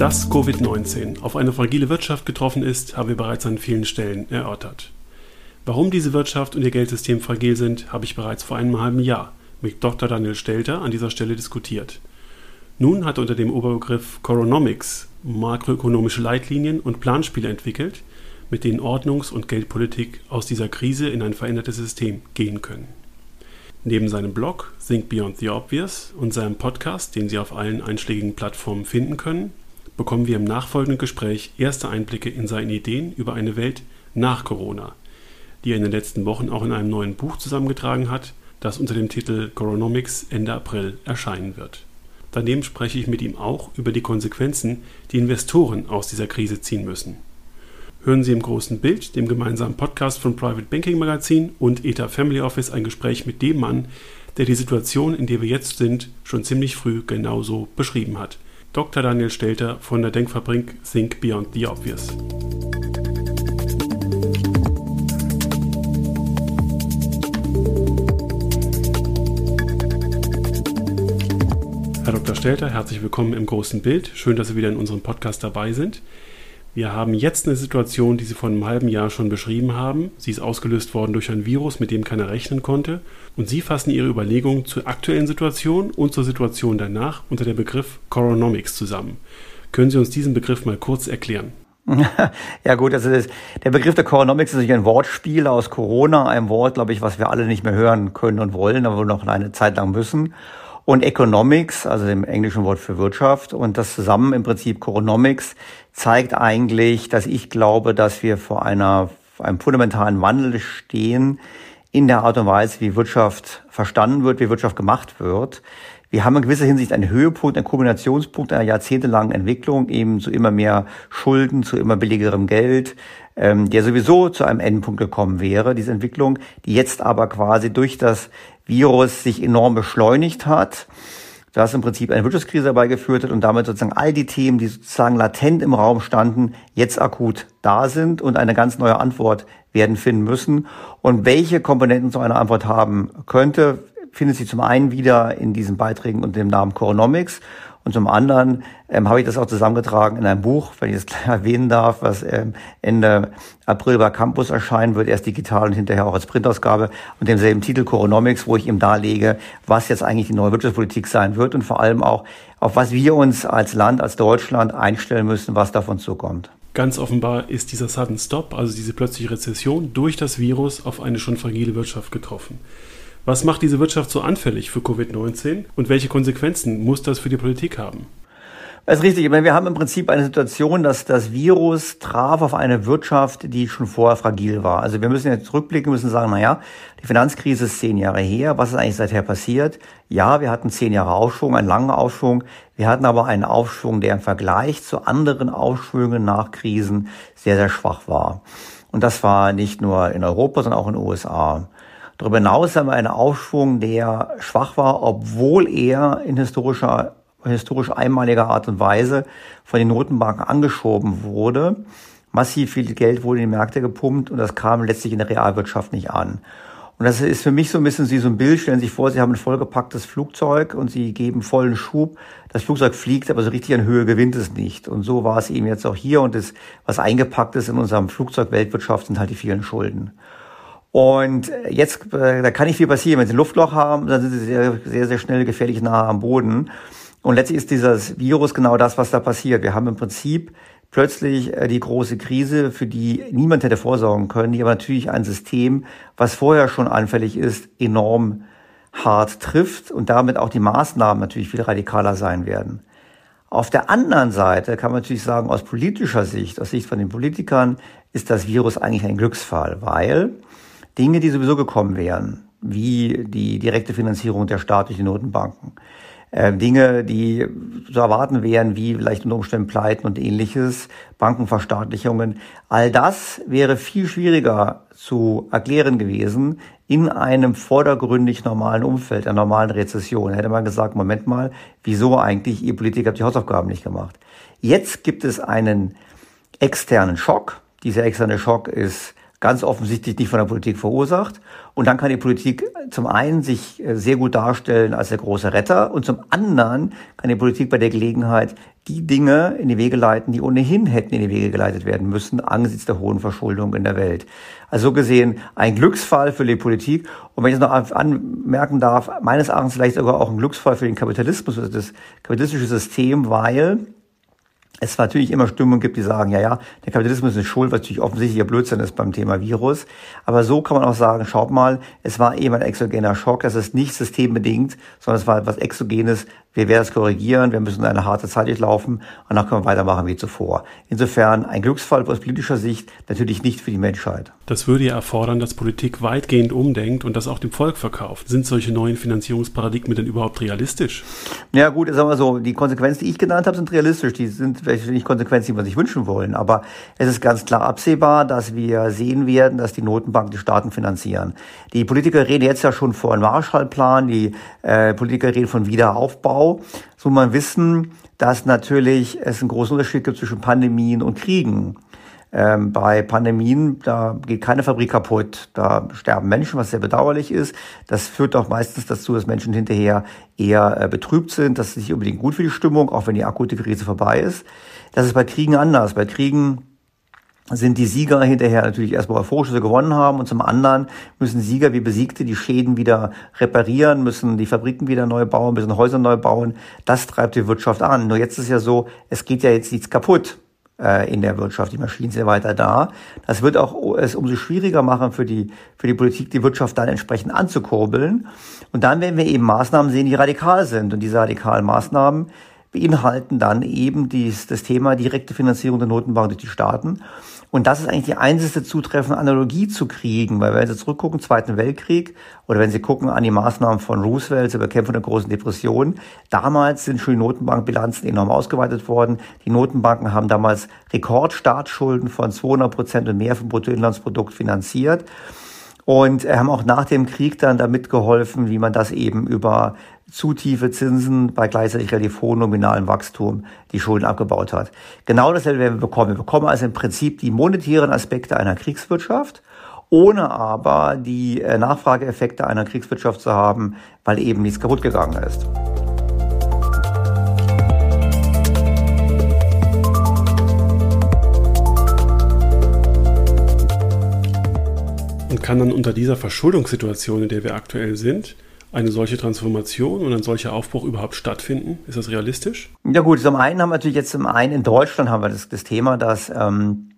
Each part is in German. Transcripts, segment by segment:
Dass Covid-19 auf eine fragile Wirtschaft getroffen ist, haben wir bereits an vielen Stellen erörtert. Warum diese Wirtschaft und ihr Geldsystem fragil sind, habe ich bereits vor einem halben Jahr mit Dr. Daniel Stelter an dieser Stelle diskutiert. Nun hat er unter dem Oberbegriff Coronomics makroökonomische Leitlinien und Planspiele entwickelt, mit denen Ordnungs- und Geldpolitik aus dieser Krise in ein verändertes System gehen können. Neben seinem Blog Think Beyond the Obvious und seinem Podcast, den Sie auf allen einschlägigen Plattformen finden können, bekommen wir im nachfolgenden Gespräch erste Einblicke in seine Ideen über eine Welt nach Corona, die er in den letzten Wochen auch in einem neuen Buch zusammengetragen hat, das unter dem Titel Coronomics Ende April erscheinen wird. Daneben spreche ich mit ihm auch über die Konsequenzen, die Investoren aus dieser Krise ziehen müssen. Hören Sie im großen Bild, dem gemeinsamen Podcast von Private Banking Magazin und ETA Family Office ein Gespräch mit dem Mann, der die Situation, in der wir jetzt sind, schon ziemlich früh genauso beschrieben hat – Dr. Daniel Stelter von der Denkfabrik Think Beyond the Obvious. Herr Dr. Stelter, herzlich willkommen im großen Bild. Schön, dass Sie wieder in unserem Podcast dabei sind. Wir haben jetzt eine Situation, die Sie vor einem halben Jahr schon beschrieben haben. Sie ist ausgelöst worden durch ein Virus, mit dem keiner rechnen konnte. Und Sie fassen Ihre Überlegungen zur aktuellen Situation und zur Situation danach unter dem Begriff Coronomics zusammen. Können Sie uns diesen Begriff mal kurz erklären? Ja gut, also das, der Begriff der Coronomics ist natürlich ein Wortspiel aus Corona, ein Wort, glaube ich, was wir alle nicht mehr hören können und wollen, aber noch eine Zeit lang müssen und Economics, also dem englischen Wort für Wirtschaft. Und das zusammen im Prinzip Coronomics zeigt eigentlich, dass ich glaube, dass wir vor einer, einem fundamentalen Wandel stehen in der Art und Weise, wie Wirtschaft verstanden wird, wie Wirtschaft gemacht wird. Wir haben in gewisser Hinsicht einen Höhepunkt, einen Kombinationspunkt einer jahrzehntelangen Entwicklung, eben zu immer mehr Schulden, zu immer billigerem Geld, ähm, der sowieso zu einem Endpunkt gekommen wäre, diese Entwicklung, die jetzt aber quasi durch das Virus sich enorm beschleunigt hat, das im Prinzip eine Wirtschaftskrise herbeigeführt hat und damit sozusagen all die Themen, die sozusagen latent im Raum standen, jetzt akut da sind und eine ganz neue Antwort werden finden müssen. Und welche Komponenten so eine Antwort haben könnte, findet sich zum einen wieder in diesen Beiträgen unter dem Namen Coronomics und zum anderen ähm, habe ich das auch zusammengetragen in einem Buch, wenn ich das gleich erwähnen darf, was ähm, Ende April bei Campus erscheinen wird, erst digital und hinterher auch als Printausgabe und demselben Titel Coronomics, wo ich ihm darlege, was jetzt eigentlich die neue Wirtschaftspolitik sein wird und vor allem auch, auf was wir uns als Land, als Deutschland einstellen müssen, was davon zukommt. Ganz offenbar ist dieser Sudden Stop, also diese plötzliche Rezession, durch das Virus auf eine schon fragile Wirtschaft getroffen. Was macht diese Wirtschaft so anfällig für Covid-19 und welche Konsequenzen muss das für die Politik haben? Das ist richtig. wir haben im Prinzip eine Situation, dass das Virus traf auf eine Wirtschaft, die schon vorher fragil war. Also wir müssen jetzt zurückblicken, müssen sagen, naja, die Finanzkrise ist zehn Jahre her. Was ist eigentlich seither passiert? Ja, wir hatten zehn Jahre Aufschwung, einen langen Aufschwung. Wir hatten aber einen Aufschwung, der im Vergleich zu anderen Aufschwüngen nach Krisen sehr, sehr schwach war. Und das war nicht nur in Europa, sondern auch in den USA. Darüber hinaus haben wir einen Aufschwung, der schwach war, obwohl er in historischer, historisch einmaliger Art und Weise von den Notenbanken angeschoben wurde. Massiv viel Geld wurde in die Märkte gepumpt und das kam letztlich in der Realwirtschaft nicht an. Und das ist für mich so ein bisschen wie so ein Bild. Stellen Sie sich vor, Sie haben ein vollgepacktes Flugzeug und Sie geben vollen Schub. Das Flugzeug fliegt, aber so richtig an Höhe gewinnt es nicht. Und so war es eben jetzt auch hier. Und das, was eingepackt ist in unserem Flugzeug Weltwirtschaft, sind halt die vielen Schulden. Und jetzt, äh, da kann nicht viel passieren. Wenn Sie ein Luftloch haben, dann sind Sie sehr, sehr, sehr schnell gefährlich nahe am Boden. Und letztlich ist dieses Virus genau das, was da passiert. Wir haben im Prinzip plötzlich äh, die große Krise, für die niemand hätte vorsorgen können, die aber natürlich ein System, was vorher schon anfällig ist, enorm hart trifft und damit auch die Maßnahmen natürlich viel radikaler sein werden. Auf der anderen Seite kann man natürlich sagen, aus politischer Sicht, aus Sicht von den Politikern, ist das Virus eigentlich ein Glücksfall, weil Dinge, die sowieso gekommen wären, wie die direkte Finanzierung der staatlichen Notenbanken, äh, Dinge, die zu erwarten wären, wie vielleicht unter Umständen Pleiten und ähnliches, Bankenverstaatlichungen. All das wäre viel schwieriger zu erklären gewesen in einem vordergründig normalen Umfeld, einer normalen Rezession. Hätte man gesagt, Moment mal, wieso eigentlich, ihr Politiker habt die Hausaufgaben nicht gemacht. Jetzt gibt es einen externen Schock. Dieser externe Schock ist ganz offensichtlich nicht von der Politik verursacht. Und dann kann die Politik zum einen sich äh, sehr gut darstellen als der große Retter und zum anderen kann die Politik bei der Gelegenheit die Dinge in die Wege leiten, die ohnehin hätten in die Wege geleitet werden müssen angesichts der hohen Verschuldung in der Welt. Also so gesehen ein Glücksfall für die Politik. Und wenn ich es noch anmerken darf, meines Erachtens vielleicht sogar auch ein Glücksfall für den Kapitalismus, also das kapitalistische System, weil es natürlich immer Stimmungen gibt, die sagen, ja, ja, der Kapitalismus ist schuld, was natürlich offensichtlicher Blödsinn ist beim Thema Virus. Aber so kann man auch sagen, schaut mal, es war eben ein exogener Schock, das ist nicht systembedingt, sondern es war etwas Exogenes, wir werden es korrigieren, wir müssen eine harte Zeit durchlaufen und dann können wir weitermachen wie zuvor. Insofern ein Glücksfall aus politischer Sicht, natürlich nicht für die Menschheit. Das würde ja erfordern, dass Politik weitgehend umdenkt und das auch dem Volk verkauft. Sind solche neuen Finanzierungsparadigmen denn überhaupt realistisch? Ja gut, sagen wir so, die Konsequenzen, die ich genannt habe, sind realistisch. Die sind vielleicht nicht Konsequenzen, die man sich wünschen wollen. Aber es ist ganz klar absehbar, dass wir sehen werden, dass die Notenbanken die Staaten finanzieren. Die Politiker reden jetzt ja schon einem Marshallplan, die äh, Politiker reden von Wiederaufbau. Aufbau, so man wissen, dass natürlich es einen großen Unterschied gibt zwischen Pandemien und Kriegen. Ähm, bei Pandemien, da geht keine Fabrik kaputt, da sterben Menschen, was sehr bedauerlich ist. Das führt auch meistens dazu, dass Menschen hinterher eher äh, betrübt sind. Das ist nicht unbedingt gut für die Stimmung, auch wenn die akute Krise vorbei ist. Das ist bei Kriegen anders. Bei Kriegen sind die Sieger hinterher natürlich erstmal euphorisch, dass sie gewonnen haben und zum anderen müssen Sieger wie Besiegte die Schäden wieder reparieren, müssen die Fabriken wieder neu bauen, müssen Häuser neu bauen. Das treibt die Wirtschaft an. Nur jetzt ist ja so, es geht ja jetzt nichts kaputt äh, in der Wirtschaft. Die Maschinen sind weiter da. Das wird auch es umso schwieriger machen für die, für die Politik, die Wirtschaft dann entsprechend anzukurbeln. Und dann werden wir eben Maßnahmen sehen, die radikal sind. Und diese radikalen Maßnahmen beinhalten dann eben dies, das Thema direkte Finanzierung der Notenbank durch die Staaten. Und das ist eigentlich die einzige zutreffende Analogie zu kriegen, weil wenn Sie zurückgucken, Zweiten Weltkrieg, oder wenn Sie gucken an die Maßnahmen von Roosevelt zur Bekämpfung der großen Depression, damals sind schon die Notenbankbilanzen enorm ausgeweitet worden. Die Notenbanken haben damals Rekordstaatsschulden von 200 Prozent und mehr vom Bruttoinlandsprodukt finanziert und haben auch nach dem Krieg dann damit geholfen, wie man das eben über zu tiefe Zinsen bei gleichzeitig relativ hohem nominalem Wachstum die Schulden abgebaut hat. Genau dasselbe werden wir bekommen. Wir bekommen also im Prinzip die monetären Aspekte einer Kriegswirtschaft, ohne aber die äh, Nachfrageeffekte einer Kriegswirtschaft zu haben, weil eben nichts kaputt gegangen ist. Kann dann unter dieser Verschuldungssituation, in der wir aktuell sind, eine solche Transformation und ein solcher Aufbruch überhaupt stattfinden? Ist das realistisch? Ja gut, zum einen haben wir natürlich jetzt zum einen in Deutschland haben wir das, das Thema, dass ähm,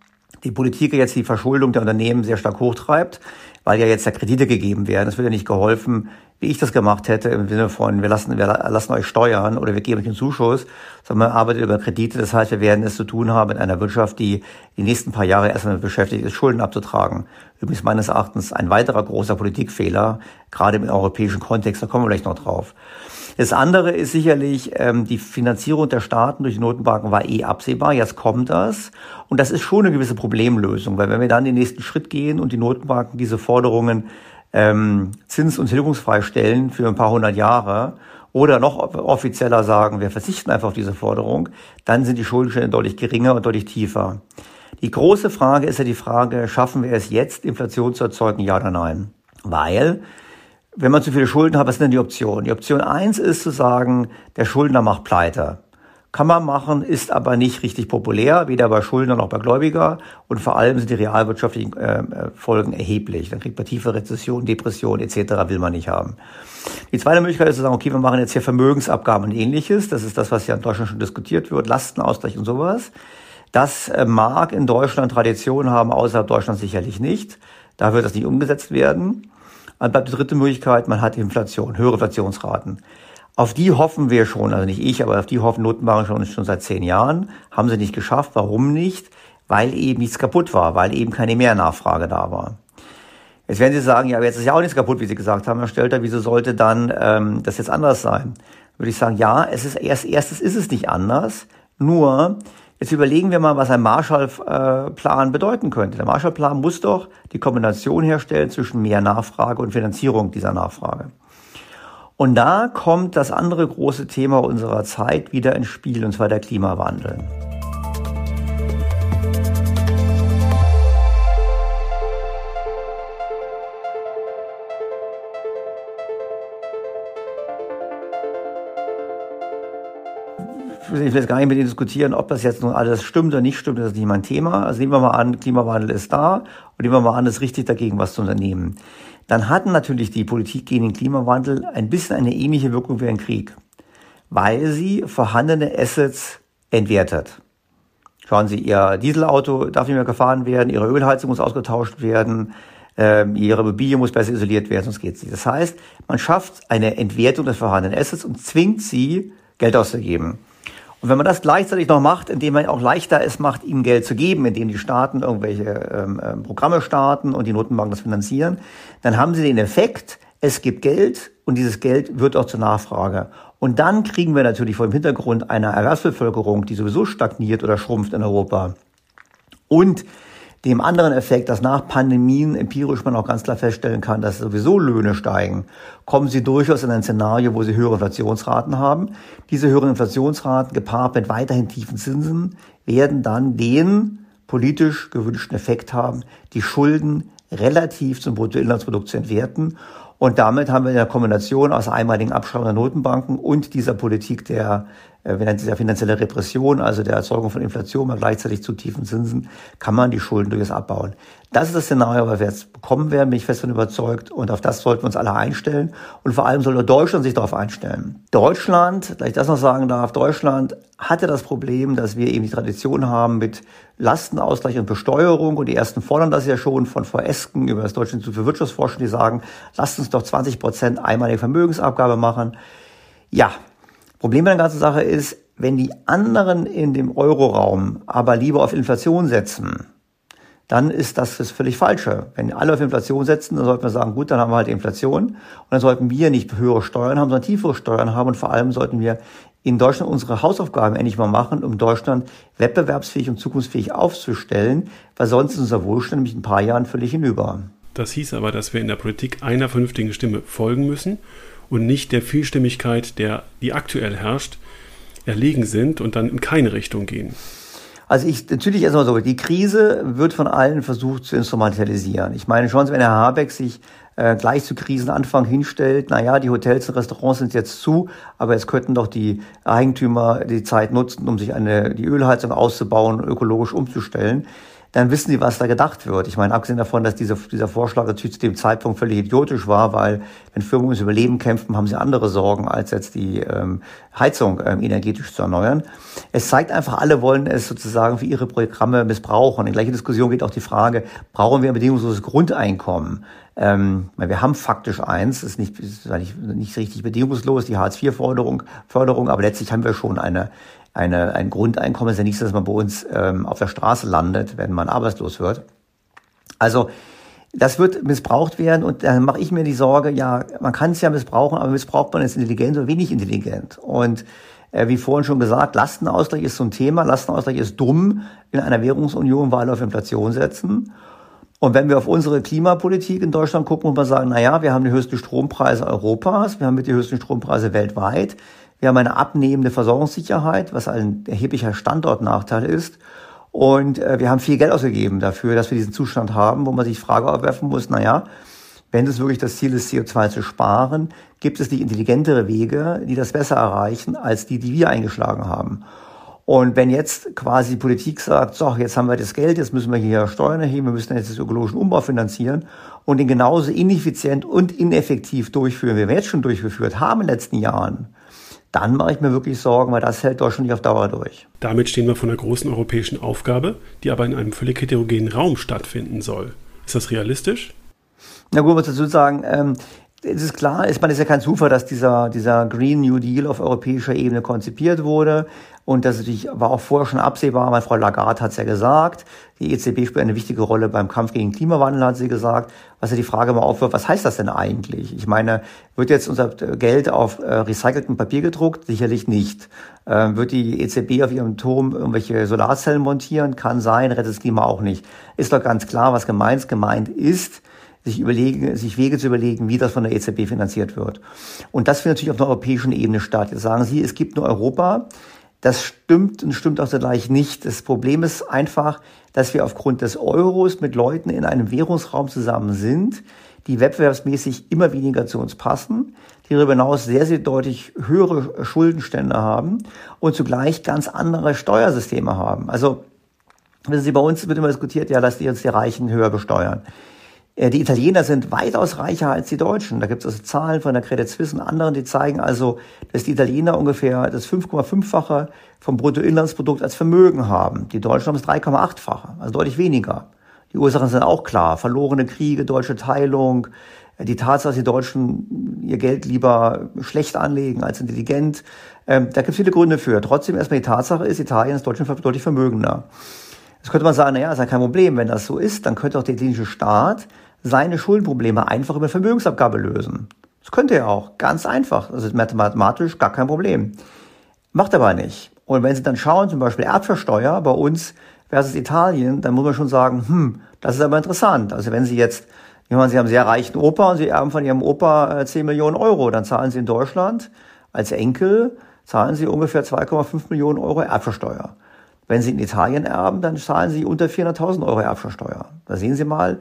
die Politik jetzt die Verschuldung der Unternehmen sehr stark hochtreibt, weil ja jetzt da Kredite gegeben werden. Es wird ja nicht geholfen, wie ich das gemacht hätte, im Sinne von, wir lassen, wir lassen euch steuern oder wir geben euch einen Zuschuss, sondern man arbeitet über Kredite. Das heißt, wir werden es zu tun haben mit einer Wirtschaft, die die nächsten paar Jahre erstmal beschäftigt ist, Schulden abzutragen. Übrigens meines Erachtens ein weiterer großer Politikfehler, gerade im europäischen Kontext, da kommen wir gleich noch drauf. Das andere ist sicherlich, ähm, die Finanzierung der Staaten durch die Notenbanken war eh absehbar, jetzt kommt das. Und das ist schon eine gewisse Problemlösung, weil wenn wir dann den nächsten Schritt gehen und die Notenbanken diese Forderungen ähm, zins- und tilgungsfrei stellen für ein paar hundert Jahre oder noch offizieller sagen, wir verzichten einfach auf diese Forderung, dann sind die Schuldenstände deutlich geringer und deutlich tiefer. Die große Frage ist ja die Frage, schaffen wir es jetzt, Inflation zu erzeugen, ja oder nein? Weil, wenn man zu viele Schulden hat, was sind denn die Optionen? Die Option eins ist zu sagen, der Schuldner macht pleite. Kann man machen, ist aber nicht richtig populär, weder bei Schuldner noch bei Gläubiger. Und vor allem sind die realwirtschaftlichen äh, Folgen erheblich. Dann kriegt man tiefe Rezession, Depression etc. will man nicht haben. Die zweite Möglichkeit ist zu sagen, okay, wir machen jetzt hier Vermögensabgaben und ähnliches. Das ist das, was ja in Deutschland schon diskutiert wird, Lastenausgleich und sowas. Das äh, mag in Deutschland Tradition haben, außerhalb Deutschlands sicherlich nicht. Da wird das nicht umgesetzt werden. Dann bleibt die dritte Möglichkeit, man hat Inflation, höhere Inflationsraten. Auf die hoffen wir schon, also nicht ich, aber auf die hoffen Notenbanken schon, schon seit zehn Jahren. Haben sie nicht geschafft. Warum nicht? Weil eben nichts kaputt war, weil eben keine Mehrnachfrage da war. Jetzt werden Sie sagen, ja, aber jetzt ist ja auch nichts kaputt, wie Sie gesagt haben, Herr Stelter. Wieso sollte dann ähm, das jetzt anders sein? Würde ich sagen, ja, es ist erst erstes ist es nicht anders. Nur jetzt überlegen wir mal, was ein Marshallplan bedeuten könnte. Der Marshallplan muss doch die Kombination herstellen zwischen mehr Nachfrage und Finanzierung dieser Nachfrage. Und da kommt das andere große Thema unserer Zeit wieder ins Spiel, und zwar der Klimawandel. Will jetzt gar nicht mit Ihnen diskutieren, ob das jetzt nun alles stimmt oder nicht stimmt, das ist nicht mein Thema. Also nehmen wir mal an, Klimawandel ist da und nehmen wir mal an, es ist richtig dagegen was zu unternehmen. Dann hatten natürlich die Politik gegen den Klimawandel ein bisschen eine ähnliche Wirkung wie ein Krieg, weil sie vorhandene Assets entwertet. Schauen Sie, Ihr Dieselauto darf nicht mehr gefahren werden, Ihre Ölheizung muss ausgetauscht werden, ähm, ihre Immobilie muss besser isoliert werden, sonst geht's nicht. Das heißt, man schafft eine Entwertung des vorhandenen Assets und zwingt sie, Geld auszugeben. Und wenn man das gleichzeitig noch macht, indem man auch leichter es macht, ihnen Geld zu geben, indem die Staaten irgendwelche ähm, ähm, Programme starten und die Notenbanken das finanzieren, dann haben sie den Effekt, es gibt Geld und dieses Geld wird auch zur Nachfrage. Und dann kriegen wir natürlich vor dem Hintergrund einer Erwerbsbevölkerung, die sowieso stagniert oder schrumpft in Europa. Und dem anderen Effekt, dass nach Pandemien empirisch man auch ganz klar feststellen kann, dass sowieso Löhne steigen, kommen sie durchaus in ein Szenario, wo sie höhere Inflationsraten haben. Diese höheren Inflationsraten gepaart mit weiterhin tiefen Zinsen werden dann den politisch gewünschten Effekt haben, die Schulden relativ zum Bruttoinlandsprodukt zu entwerten. Und damit haben wir in der Kombination aus einmaligen Abschreibung der Notenbanken und dieser Politik der äh, nennen es ja finanzielle Repression, also der Erzeugung von Inflation mal gleichzeitig zu tiefen Zinsen, kann man die Schulden durchaus abbauen. Das ist das Szenario, was wir jetzt bekommen werden, bin ich fest von überzeugt. Und auf das sollten wir uns alle einstellen. Und vor allem sollte Deutschland sich darauf einstellen. Deutschland, da ich das noch sagen darf, Deutschland hatte das Problem, dass wir eben die Tradition haben mit Lastenausgleich und Besteuerung. Und die ersten fordern das ja schon von Frau Esken über das Deutsche Institut für Wirtschaftsforschung, die sagen, lasst uns doch 20 Prozent einmalige Vermögensabgabe machen. Ja, Problem bei der ganzen Sache ist, wenn die anderen in dem Euroraum aber lieber auf Inflation setzen, dann ist das das völlig Falsche. Wenn alle auf Inflation setzen, dann sollten wir sagen, gut, dann haben wir halt Inflation. Und dann sollten wir nicht höhere Steuern haben, sondern tiefere Steuern haben. Und vor allem sollten wir in Deutschland unsere Hausaufgaben endlich mal machen, um Deutschland wettbewerbsfähig und zukunftsfähig aufzustellen, weil sonst ist unser Wohlstand nämlich in ein paar Jahren völlig hinüber. Das hieß aber, dass wir in der Politik einer vernünftigen Stimme folgen müssen und nicht der Vielstimmigkeit, der die aktuell herrscht, erlegen sind und dann in keine Richtung gehen. Also ich, natürlich erstmal so, die Krise wird von allen versucht zu instrumentalisieren. Ich meine, Sie, wenn Herr Habeck sich äh, gleich zu Krisenanfang hinstellt, na ja, die Hotels und Restaurants sind jetzt zu, aber es könnten doch die Eigentümer die Zeit nutzen, um sich eine, die Ölheizung auszubauen ökologisch umzustellen dann wissen sie, was da gedacht wird. Ich meine, abgesehen davon, dass dieser, dieser Vorschlag natürlich zu dem Zeitpunkt völlig idiotisch war, weil wenn Firmen ums Überleben kämpfen, haben sie andere Sorgen, als jetzt die ähm, Heizung ähm, energetisch zu erneuern. Es zeigt einfach, alle wollen es sozusagen für ihre Programme missbrauchen. In gleicher Diskussion geht auch die Frage, brauchen wir ein bedingungsloses Grundeinkommen? Ähm, wir haben faktisch eins, ist nicht, ist nicht, nicht richtig bedingungslos, die Hartz-IV-Förderung, Förderung, aber letztlich haben wir schon eine eine, ein Grundeinkommen ist ja nichts, dass man bei uns ähm, auf der Straße landet, wenn man arbeitslos wird. Also das wird missbraucht werden und dann mache ich mir die Sorge, ja, man kann es ja missbrauchen, aber missbraucht man es intelligent oder wenig intelligent. Und äh, wie vorhin schon gesagt, Lastenausgleich ist so ein Thema. Lastenausgleich ist dumm in einer Währungsunion, weil auf Inflation setzen. Und wenn wir auf unsere Klimapolitik in Deutschland gucken, muss man sagen, na ja, wir haben die höchsten Strompreise Europas, wir haben mit die höchsten Strompreise weltweit. Wir haben eine abnehmende Versorgungssicherheit, was ein erheblicher Standortnachteil ist. Und äh, wir haben viel Geld ausgegeben dafür, dass wir diesen Zustand haben, wo man sich Frage aufwerfen muss, na ja, wenn es wirklich das Ziel ist, CO2 zu sparen, gibt es nicht intelligentere Wege, die das besser erreichen, als die, die wir eingeschlagen haben. Und wenn jetzt quasi die Politik sagt, so, jetzt haben wir das Geld, jetzt müssen wir hier Steuern erheben, wir müssen jetzt den ökologischen Umbau finanzieren und den genauso ineffizient und ineffektiv durchführen, wie wir jetzt schon durchgeführt haben in den letzten Jahren, dann mache ich mir wirklich Sorgen, weil das hält Deutschland nicht auf Dauer durch. Damit stehen wir vor einer großen europäischen Aufgabe, die aber in einem völlig heterogenen Raum stattfinden soll. Ist das realistisch? Na gut, muss dazu sagen, ähm, es ist klar, ist man ist ja kein Zufall, dass dieser, dieser Green New Deal auf europäischer Ebene konzipiert wurde. Und das natürlich war auch vorher schon absehbar, weil Frau Lagarde hat es ja gesagt. Die EZB spielt eine wichtige Rolle beim Kampf gegen Klimawandel, hat sie gesagt. Was ja die Frage mal aufwirft, was heißt das denn eigentlich? Ich meine, wird jetzt unser Geld auf äh, recyceltem Papier gedruckt? Sicherlich nicht. Ähm, wird die EZB auf ihrem Turm irgendwelche Solarzellen montieren? Kann sein, rettet das Klima auch nicht. Ist doch ganz klar, was gemeint gemeint ist sich überlegen, sich Wege zu überlegen, wie das von der EZB finanziert wird. Und das findet natürlich auf einer europäischen Ebene statt. Jetzt sagen Sie, es gibt nur Europa. Das stimmt und stimmt auch zugleich nicht. Das Problem ist einfach, dass wir aufgrund des Euros mit Leuten in einem Währungsraum zusammen sind, die wettbewerbsmäßig immer weniger zu uns passen, die darüber hinaus sehr, sehr deutlich höhere Schuldenstände haben und zugleich ganz andere Steuersysteme haben. Also, wissen Sie, bei uns wird immer diskutiert, ja, dass die uns die Reichen höher besteuern. Äh, die Italiener sind weitaus reicher als die Deutschen. Da gibt es also Zahlen von der Credit Suisse und anderen, die zeigen also, dass die Italiener ungefähr das 5,5-fache vom Bruttoinlandsprodukt als Vermögen haben. Die Deutschen haben es 3,8-fache, also deutlich weniger. Die Ursachen sind auch klar. Verlorene Kriege, deutsche Teilung, äh, die Tatsache, dass die Deutschen ihr Geld lieber schlecht anlegen als intelligent. Ähm, da gibt es viele Gründe für. Trotzdem erstmal die Tatsache ist, Italien ist Deutschland deutlich vermögender. Jetzt könnte man sagen, naja, ist ja kein Problem. Wenn das so ist, dann könnte auch der italienische Staat seine Schuldenprobleme einfach über Vermögensabgabe lösen. Das könnte er auch. Ganz einfach. Das ist mathematisch gar kein Problem. Macht aber nicht. Und wenn Sie dann schauen, zum Beispiel Erbversteuer bei uns versus Italien, dann muss man schon sagen, hm, das ist aber interessant. Also wenn Sie jetzt, ich meine, Sie haben einen sehr reichen Opa und Sie erben von Ihrem Opa 10 äh, Millionen Euro, dann zahlen Sie in Deutschland als Enkel, zahlen Sie ungefähr 2,5 Millionen Euro Erbversteuer. Wenn Sie in Italien erben, dann zahlen Sie unter 400.000 Euro Erbversteuer. Da sehen Sie mal,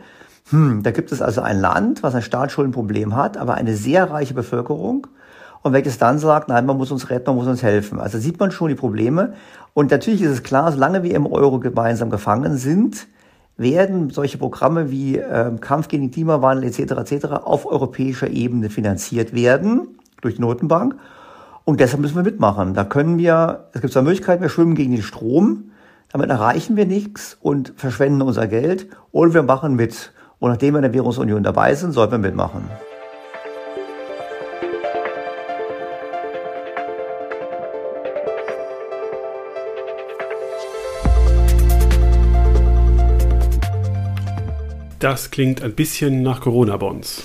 hm, da gibt es also ein Land, was ein Staatsschuldenproblem hat, aber eine sehr reiche Bevölkerung und welches dann sagt, nein, man muss uns retten, man muss uns helfen. Also sieht man schon die Probleme. Und natürlich ist es klar, solange wir im Euro gemeinsam gefangen sind, werden solche Programme wie äh, Kampf gegen den Klimawandel etc. etc. auf europäischer Ebene finanziert werden durch die Notenbank. Und deshalb müssen wir mitmachen. Da können wir, es gibt zwei Möglichkeiten, wir schwimmen gegen den Strom, damit erreichen wir nichts und verschwenden unser Geld, oder wir machen mit. Und nachdem wir in der Währungsunion dabei sind, sollten wir mitmachen. Das klingt ein bisschen nach Corona-Bonds.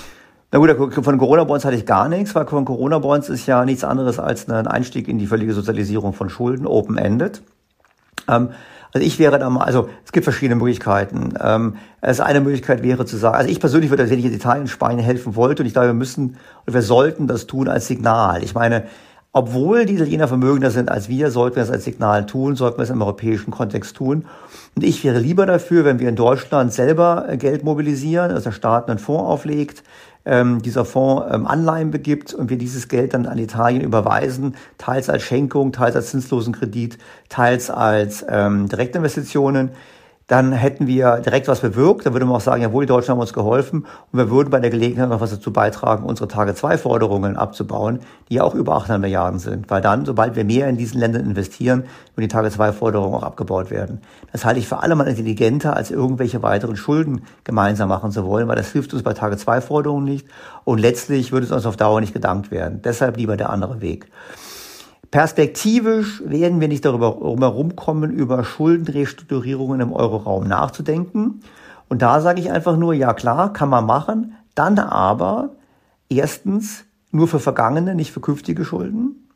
Na gut, von Corona-Bonds hatte ich gar nichts, weil von Corona-Bonds ist ja nichts anderes als ein Einstieg in die völlige Sozialisierung von Schulden, open-ended. Ähm, also ich wäre da mal, also es gibt verschiedene Möglichkeiten. Ähm, also eine Möglichkeit wäre zu sagen, also ich persönlich würde, wenn ich in Italien, Spanien helfen wollte, und ich glaube, wir müssen und wir sollten das tun als Signal. Ich meine, obwohl die Italiener vermögender sind als wir, sollten wir es als Signal tun, sollten wir es im europäischen Kontext tun. Und ich wäre lieber dafür, wenn wir in Deutschland selber äh, Geld mobilisieren, dass der Staat einen Fonds auflegt, ähm, dieser Fonds ähm, Anleihen begibt und wir dieses Geld dann an Italien überweisen, teils als Schenkung, teils als zinslosen Kredit, teils als ähm, Direktinvestitionen dann hätten wir direkt was bewirkt. Dann würde man auch sagen, jawohl, die Deutschen haben uns geholfen und wir würden bei der Gelegenheit noch was dazu beitragen, unsere Tage-2-Forderungen abzubauen, die ja auch über 800 Milliarden sind. Weil dann, sobald wir mehr in diesen Ländern investieren, würden die Tage-2-Forderungen auch abgebaut werden. Das halte ich für alle mal intelligenter, als irgendwelche weiteren Schulden gemeinsam machen zu wollen, weil das hilft uns bei Tage-2-Forderungen nicht und letztlich würde es uns auf Dauer nicht gedankt werden. Deshalb lieber der andere Weg. Perspektivisch werden wir nicht darüber herumkommen, über Schuldenrestrukturierungen im Euroraum nachzudenken. Und da sage ich einfach nur, ja klar, kann man machen, dann aber erstens nur für vergangene, nicht für künftige Schulden.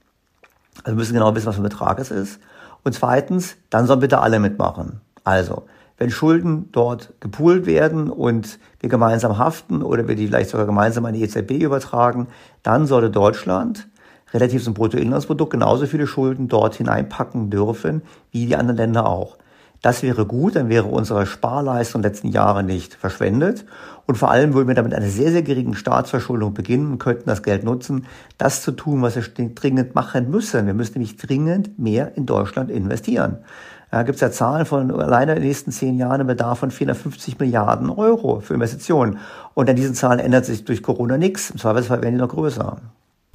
Also wir müssen genau wissen, was für ein Betrag es ist. Und zweitens, dann sollen bitte alle mitmachen. Also, wenn Schulden dort gepoolt werden und wir gemeinsam haften oder wir die vielleicht sogar gemeinsam an die EZB übertragen, dann sollte Deutschland relativ zum Bruttoinlandsprodukt genauso viele Schulden dort hineinpacken dürfen, wie die anderen Länder auch. Das wäre gut, dann wäre unsere Sparleistung letzten Jahre nicht verschwendet. Und vor allem würden wir damit eine sehr, sehr geringen Staatsverschuldung beginnen und könnten das Geld nutzen, das zu tun, was wir dringend machen müssen. Wir müssen nämlich dringend mehr in Deutschland investieren. Da gibt es ja Zahlen von alleine in den nächsten zehn Jahren einen Bedarf von 450 Milliarden Euro für Investitionen. Und an diesen Zahlen ändert sich durch Corona nichts. Im Zweifelsfall werden die noch größer.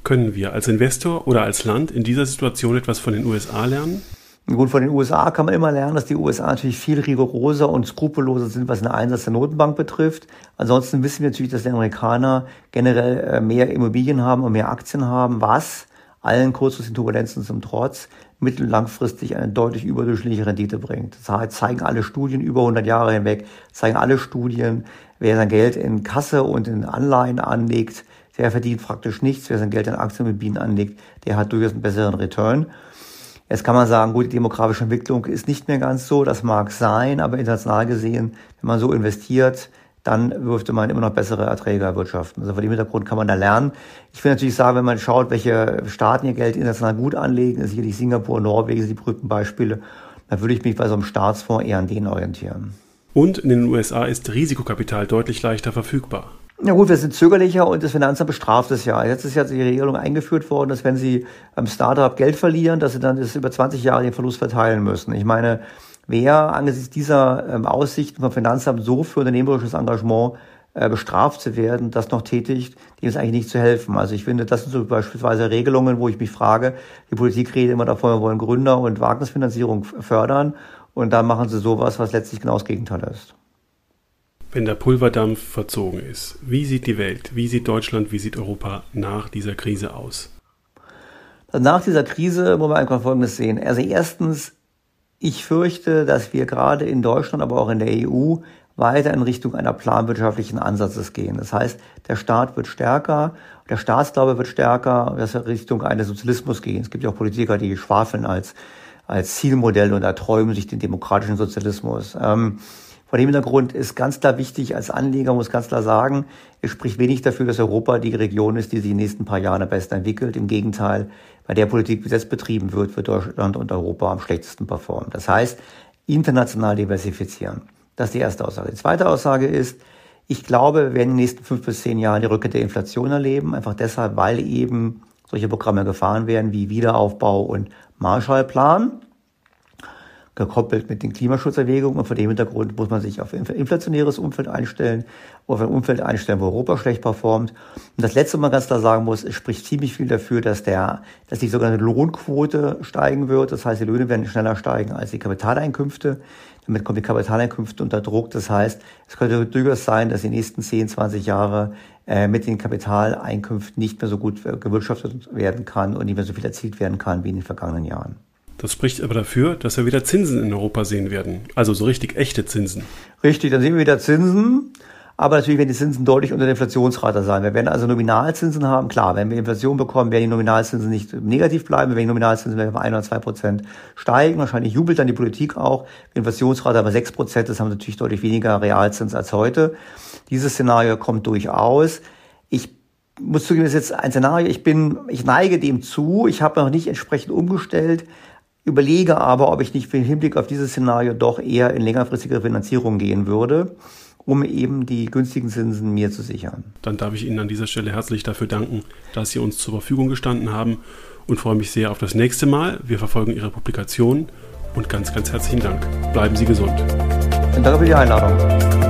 Können wir als Investor oder als Land in dieser Situation etwas von den USA lernen? Gut, von den USA kann man immer lernen, dass die USA natürlich viel rigoroser und skrupelloser sind, was den Einsatz der Notenbank betrifft. Ansonsten wissen wir natürlich, dass die Amerikaner generell äh, mehr Immobilien haben und mehr Aktien haben, was allen kurzfristigen Turbulenzen zum Trotz mittel- und langfristig eine deutlich überdurchschnittliche Rendite bringt. Das zeigen alle Studien über 100 Jahre hinweg, zeigen alle Studien, wer sein Geld in Kasse und in Anleihen anlegt, der verdient praktisch nichts. Wer sein Geld in Aktien mit Bienen anlegt, der hat durchaus einen besseren Return. Jetzt kann man sagen, gut, die demografische Entwicklung ist nicht mehr ganz so, das mag sein, aber international gesehen, wenn man so investiert, dann dürfte man immer noch bessere Erträge erwirtschaften. Also vor dem Hintergrund kann man da lernen. Ich will natürlich sagen, wenn man schaut, welche Staaten ihr Geld international gut anlegen, ist sicherlich Singapur, Norwegen die berühmten Beispiele, dann würde ich mich bei so einem Staatsfonds eher an denen orientieren. Und in den USA ist Risikokapital deutlich leichter verfügbar. Ja gut, wir sind zögerlicher und das Finanzamt bestraft es ja. Jetzt ist ja die Regelung eingeführt worden, dass wenn Sie am Startup Geld verlieren, dass Sie dann das über 20 Jahre den Verlust verteilen müssen. Ich meine, wer angesichts dieser ähm, Aussichten vom Finanzamt so für unternehmerisches Engagement äh, bestraft zu werden, das noch tätigt, dem ist eigentlich nicht zu helfen. Also ich finde, das sind so beispielsweise Regelungen, wo ich mich frage, die Politik redet immer davon, wir wollen Gründer und Wagnisfinanzierung fördern und dann machen sie sowas, was letztlich genau das Gegenteil ist. Wenn der Pulverdampf verzogen ist, wie sieht die Welt, wie sieht Deutschland, wie sieht Europa nach dieser Krise aus? Nach dieser Krise muss man einfach Folgendes sehen. Also erstens, ich fürchte, dass wir gerade in Deutschland, aber auch in der EU weiter in Richtung einer planwirtschaftlichen Ansatzes gehen. Das heißt, der Staat wird stärker, der Staatsglaube wird stärker, dass wir Richtung eines Sozialismus gehen. Es gibt ja auch Politiker, die schwafeln als, als Zielmodell und erträumen sich den demokratischen Sozialismus. Ähm, vor dem Hintergrund ist ganz klar wichtig, als Anleger muss ganz klar sagen, es spricht wenig dafür, dass Europa die Region ist, die sich in den nächsten paar Jahren am besten entwickelt. Im Gegenteil, bei der Politik, wie jetzt betrieben wird, wird Deutschland und Europa am schlechtesten performen. Das heißt, international diversifizieren. Das ist die erste Aussage. Die zweite Aussage ist, ich glaube, wir werden in den nächsten fünf bis zehn Jahren die Rückkehr der Inflation erleben, einfach deshalb, weil eben solche Programme gefahren werden wie Wiederaufbau und Marshallplan gekoppelt mit den Klimaschutzerwägungen. Und vor dem Hintergrund muss man sich auf ein inflationäres Umfeld einstellen, auf ein Umfeld einstellen, wo Europa schlecht performt. Und das Letzte, was man ganz klar sagen muss, es spricht ziemlich viel dafür, dass der, dass die sogenannte Lohnquote steigen wird. Das heißt, die Löhne werden schneller steigen als die Kapitaleinkünfte. Damit kommen die Kapitaleinkünfte unter Druck. Das heißt, es könnte durchaus sein, dass die nächsten 10, 20 Jahre äh, mit den Kapitaleinkünften nicht mehr so gut gewirtschaftet werden kann und nicht mehr so viel erzielt werden kann wie in den vergangenen Jahren. Das spricht aber dafür, dass wir wieder Zinsen in Europa sehen werden. Also so richtig echte Zinsen. Richtig, dann sehen wir wieder Zinsen. Aber natürlich werden die Zinsen deutlich unter der Inflationsrate sein. Wir werden also Nominalzinsen haben. Klar, wenn wir Inflation bekommen, werden die Nominalzinsen nicht negativ bleiben. Wenn die Nominalzinsen auf ein oder zwei Prozent steigen, wahrscheinlich jubelt dann die Politik auch. Die Inflationsrate aber sechs Prozent, das haben wir natürlich deutlich weniger Realzins als heute. Dieses Szenario kommt durchaus. Ich muss zugeben, das ist jetzt ein Szenario, ich bin, ich neige dem zu. Ich habe noch nicht entsprechend umgestellt überlege aber, ob ich nicht im Hinblick auf dieses Szenario doch eher in längerfristige Finanzierung gehen würde, um eben die günstigen Zinsen mir zu sichern. Dann darf ich Ihnen an dieser Stelle herzlich dafür danken, dass Sie uns zur Verfügung gestanden haben und freue mich sehr auf das nächste Mal. Wir verfolgen Ihre Publikation und ganz, ganz herzlichen Dank. Bleiben Sie gesund. Und danke für die Einladung.